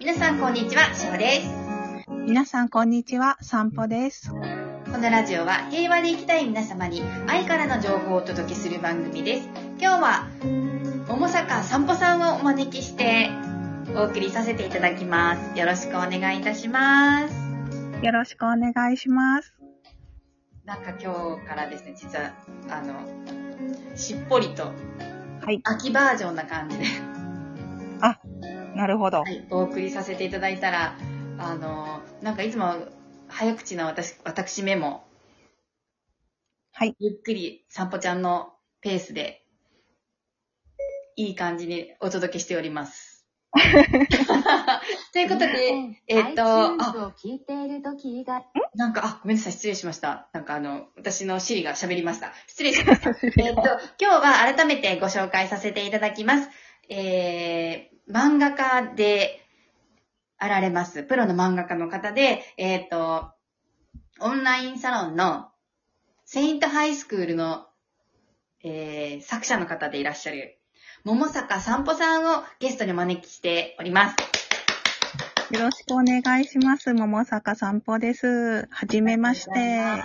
皆さんこんにちは、しょうです。皆さん、こんにちは。散歩です。このラジオは平和で生きたい皆様に愛からの情報をお届けする番組です。今日は、桃坂散歩さんをお招きしてお送りさせていただきます。よろしくお願いいたします。よろしくお願いします。なんか今日からですね、実は、あの、しっぽりとはい。秋バージョンな感じで、なるほど。はい、お送りさせていただいたら、あの、なんかいつも早口な私、私めも、はい。ゆっくり散歩ちゃんのペースで、いい感じにお届けしております。ということで、えっと、聞いている時が、なんか、あ、ごめんなさい、失礼しました。なんかあの、私のシリが喋りました。失礼しました。えっと、今日は改めてご紹介させていただきます。えー、漫画家であられます。プロの漫画家の方で、えっと、オンラインサロンのセイントハイスクールの、えー、作者の方でいらっしゃる、桃坂散歩さんをゲストにお招きしております。よろしくお願いします。桃坂散歩です。はじめまして。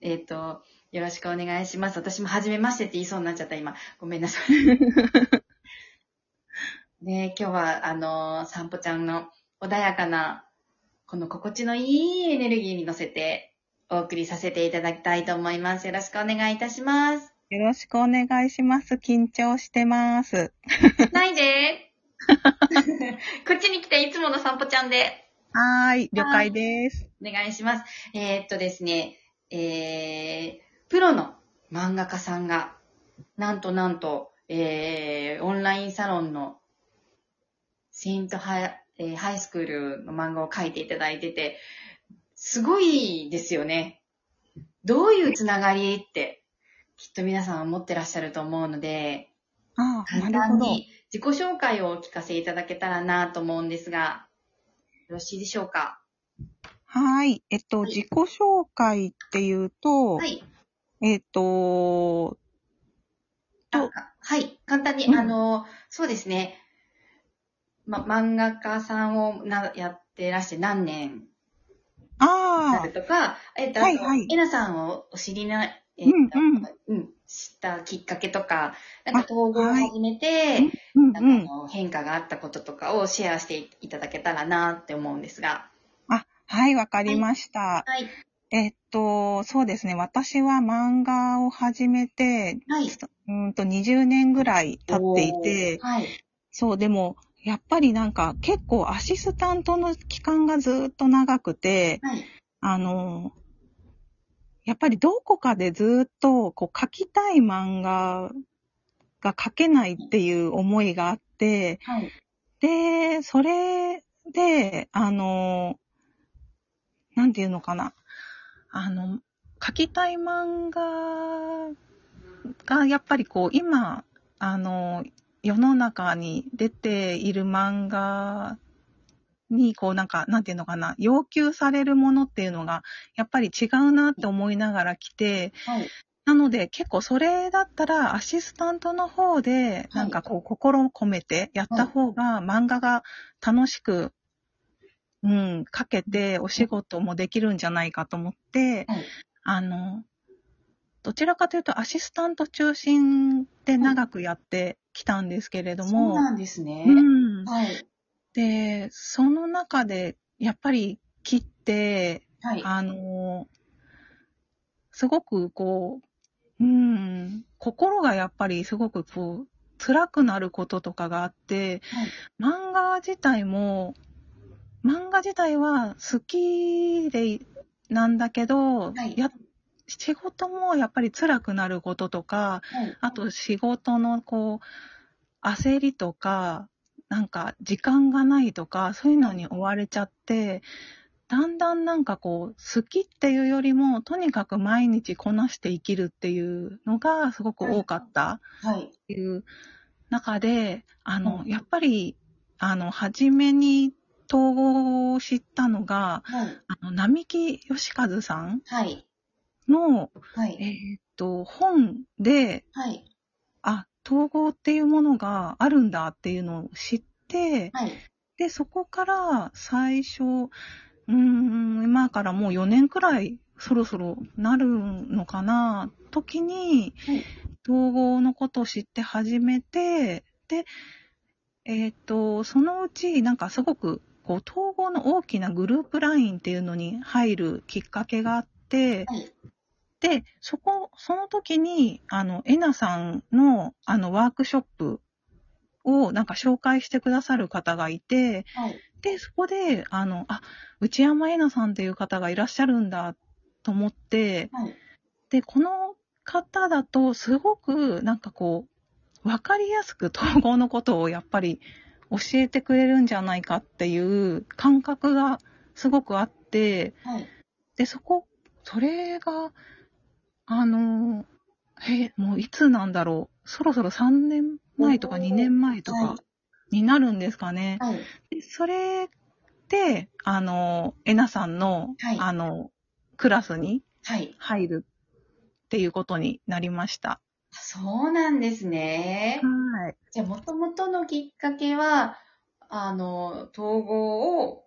えっ、と、よろしくお願いします。私も初めましてって言いそうになっちゃった、今。ごめんなさい。ね今日は、あのー散歩ちゃんの穏やかな、この心地のいいエネルギーに乗せて、お送りさせていただきたいと思います。よろしくお願いいたします。よろしくお願いします。緊張してます。ないで こっちに来ていつもの散歩ちゃんではーい。了解です。お願いします。えーっとですね、えー、プロの漫画家さんが、なんとなんと、えー、オンラインサロンのセイントハイ,、えーハイスクールの漫画を描いていただいてて、すごいですよね。どういうつながりって、きっと皆さん思ってらっしゃると思うので、ああ、簡。単に自己紹介をお聞かせいただけたらなと思うんですが、よろしいでしょうか？はーい。えっと、はい自己紹介っていうと、はい。えっと、あはい。簡単に、うんあの、そうですね。ま、漫画家さんをなやってらして何年なあるとか、えっと、はいはいえなさんをお知りな、えっと、うんうん、知ったきっかけとか、なんか統合を始めて、あ、うんなうんんかあ。の変化があったこととかをシェアしていただけたらなって思うんですが。あ、はい、わかりました。はい。えっと、そうですね。私は漫画を始めて、はい。うーんと20年ぐらい経っていて、はい。そう、でも、やっぱりなんか結構アシスタントの期間がずっと長くて、はい。あの、やっぱりどこかでずっとこう描きたい漫画が描けないっていう思いがあって、はい。で、それで、あの、なんていうのかな。あの、描きたい漫画が、やっぱりこう、今、あの、世の中に出ている漫画に、こう、なんか、なんていうのかな、要求されるものっていうのが、やっぱり違うなって思いながら来て、はい。なので結構それだったらアシスタントの方でなんかこう心を込めてやった方が漫画が楽しく、うん、かけてお仕事もできるんじゃないかと思って、はい。あの、どちらかというとアシスタント中心で長くやってきたんですけれどそうも、なんですね。うん、はい。で、その中でやっぱり切って、はい。あの、すごくこう、うん、心がやっぱりすごくこう、辛くなることとかがあって、漫画自体も、漫画自体は好きで、なんだけど、はいや、仕事もやっぱり辛くなることとか、はい。あと仕事のこう、焦りとか、なんか時間がないとか、そういうのに追われちゃって、だんだんなんかこう、好きっていうよりも、とにかく毎日こなして生きるっていうのがすごく多かったはい。っていう中で、あの、うんやっぱり、あの、初めに統合を知ったのが、はい。あの、並木義和さんはい。の、はい。えーっと、本で、はい。あ、統合っていうものがあるんだっていうのを知って、はい。で、そこから最初、うーん、今からもう4年くらいそろそろなるのかな、時に、はい統合のことを知って始めて、で、えっ、と、そのうち、なんかすごく、こう、統合の大きなグループラインっていうのに入るきっかけがあって、はいで、そこ、その時に、あの、エナさんの、あの、ワークショップを、なんか紹介してくださる方がいて、はい。で、そこで、あの、あ、内山エナさんっていう方がいらっしゃるんだと思って、はい。で、この方だと、すごく、なんかこう、わかりやすく統合のことをやっぱり教えてくれるんじゃないかっていう感覚がすごくあって、はい。で、そこ、それが、あの、え、もういつなんだろう。そろそろ3年前とかおー2年前とはかになるんですかね。はい。でそれで、あの、エナさんの、はいあの、クラスにはい。入るっていうことになりました。そうなんですね。はい。じゃあ、もともとのきっかけは、あの、統合を、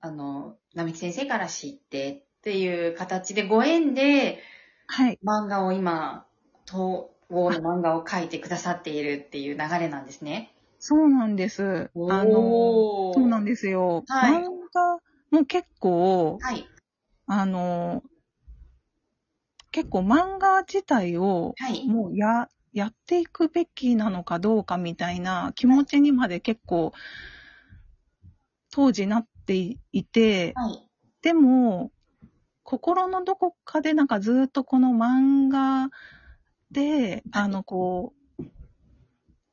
あの、並木先生から知ってっていう形でご縁ではい。漫画を今、統合の漫画を描いてくださっているっていう流れなんですね。そうなんです。あの、そうなんですよ。はい漫画も結構、はい。あの、結構漫画自体をはい。もうや、やっていくべきなのかどうかみたいな気持ちにまで結構当時なっていて、はい。でも、心のどこかでなんかずっとこの漫画で、あの、こう、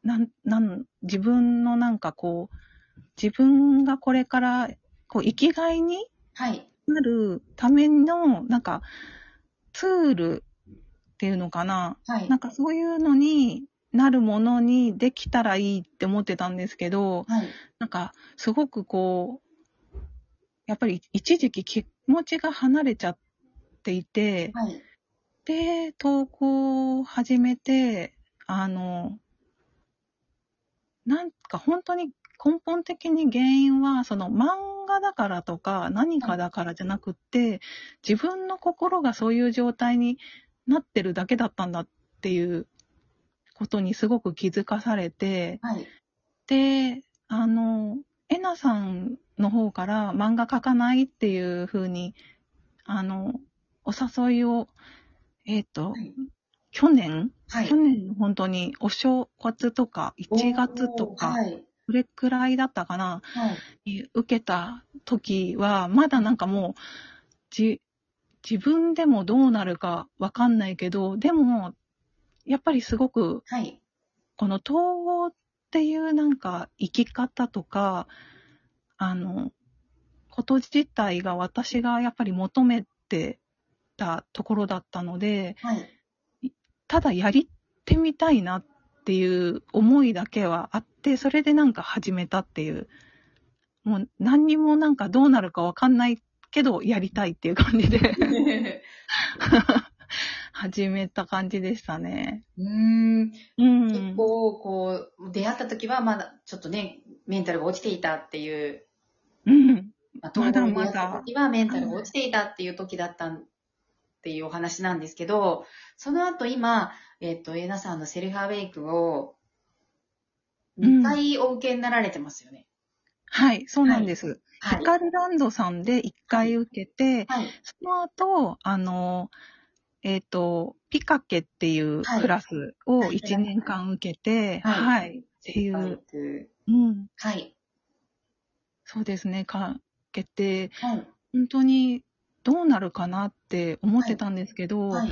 なん、なん、自分のなんかこう、自分がこれから、こう、生きがいにはい。なるための、なんか、ツールっていうのかな。はいなん。かそういうのになるものにできたらいいって思ってたんですけど、はい。なんか、すごくこう、やっぱり一時期気持ちが離れちゃっていて、はい。で、投稿を始めて、あの、なんか本当に根本的に原因は、その漫画だからとか何かだからじゃなくって、自分の心がそういう状態になってるだけだったんだっていうことにすごく気づかされて、はい。で、あの、えなさんの方から漫画描かないっていう風に、あの、お誘いを、えっ、と、はい去年、はい去。年の本当にお正月とか1月とか、はい。それくらいだったかな、はい。に受けた時は、まだなんかもう、じ、自分でもどうなるかわかんないけど、でも、やっぱりすごくはい。この統合っていうなんか生き方とか、あの、こと自体が私がやっぱり求めてたところだったので、はい。ただやりてみたいなっていう思いだけはあって、それでなんか始めたっていう、もう何にもなんかどうなるかわかんないけどやりたいっていう感じで 始めた感じでしたね。うーん。うん。結構、こう、出会った時はまだちょっとね、メンタルが落ちていたっていう、うん。まあ、まだ東京にまだ出会った時はメンタルが落ちていたっていう時だったっていうお話なんですけど、その後今、えっ、と、エナさんのセルフアウェイクを2回お受けになられてますよね。はい、そうなんです。はいヒ。カルランドさんで一回受けて、はい。その後、あの、えっ、と、ピカケっていうはいクラスをはい1年間受けて、はいはい、っていう、クうん、はい。そうですね、かけて、はい。本当にどうなるかなって思ってたんですけど、はい。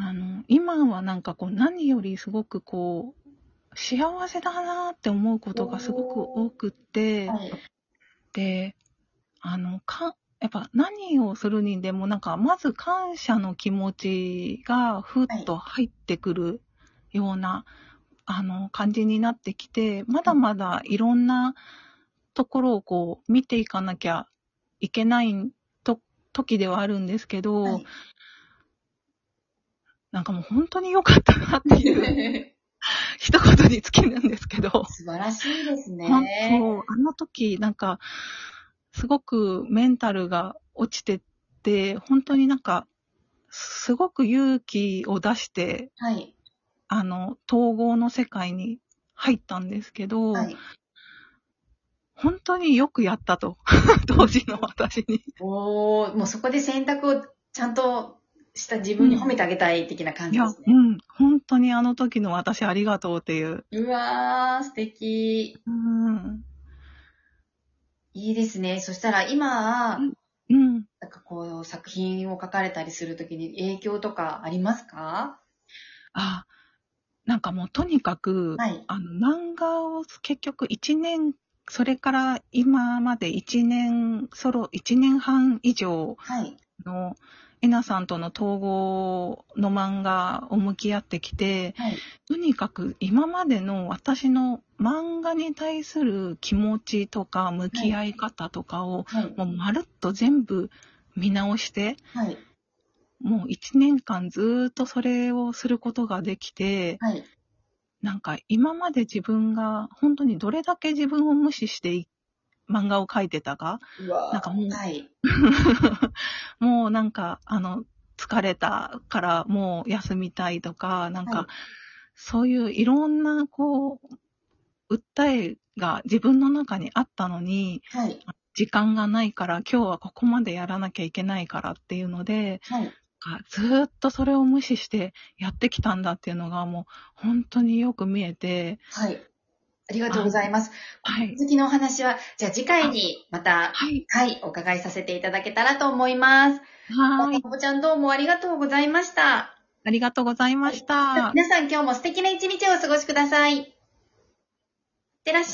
あの、今はなんかこう、何よりすごくこう、幸せだなって思うことがすごく多くって、はい。で、あの、か、やっぱ何をするにでもなんか、まず感謝の気持ちがふっと入ってくるような、あの、感じになってきて、まだまだいろんなところをこう、見ていかなきゃいけないと、時ではあるんですけど、はいなんかもう本当に良かったなっていう。一言に尽きるんですけど。素晴らしいですね。そう、あの時、なんか、すごくメンタルが落ちてって、本当になんか、すごく勇気を出して、はい。あの、統合の世界に入ったんですけど、はい。本当によくやったと。当時の私に。おー、もうそこで選択をちゃんとした自分に褒めてあげたい的な感じですね。うん。本当にあの時の私ありがとうっていう。うわー、素敵。うん。いいですね。そしたら今、うんうん。なんかこう、作品を書かれたりするときに影響とかありますか？あ、なんかもうとにかく、はい。あの、漫画を結局1年、それから今まで1年、ソロ、1年半以上はい。の、えなさんとの統合の漫画を向き合ってきて、はい。とにかく今までの私の漫画に対する気持ちとか向き合い方とかを、はい。もうまるっと全部見直して、はい。もう1年間ずーっとそれをすることができて、はい。なんか今まで自分が本当にどれだけ自分を無視してい漫画を描いてたか、なんかもうはい。もうなんかあの疲れたからもう休みたいとか、なんはいかそういういろんなこう、訴えが自分の中にあったのに、はい。時間がないから今日はここまでやらなきゃいけないからっていうので、ずーっとそれを無視してやってきたんだっていうのがもう本当によく見えて、はい。ありがとうございます。はい。続きのお話は、じゃあ次回にまた、はい。はい、お伺いさせていただけたらと思います。はーい。おぼちゃんどうもありがとうございました。ありがとうございました。皆さん今日も素敵な一日をお過ごしください。いってらっしゃい。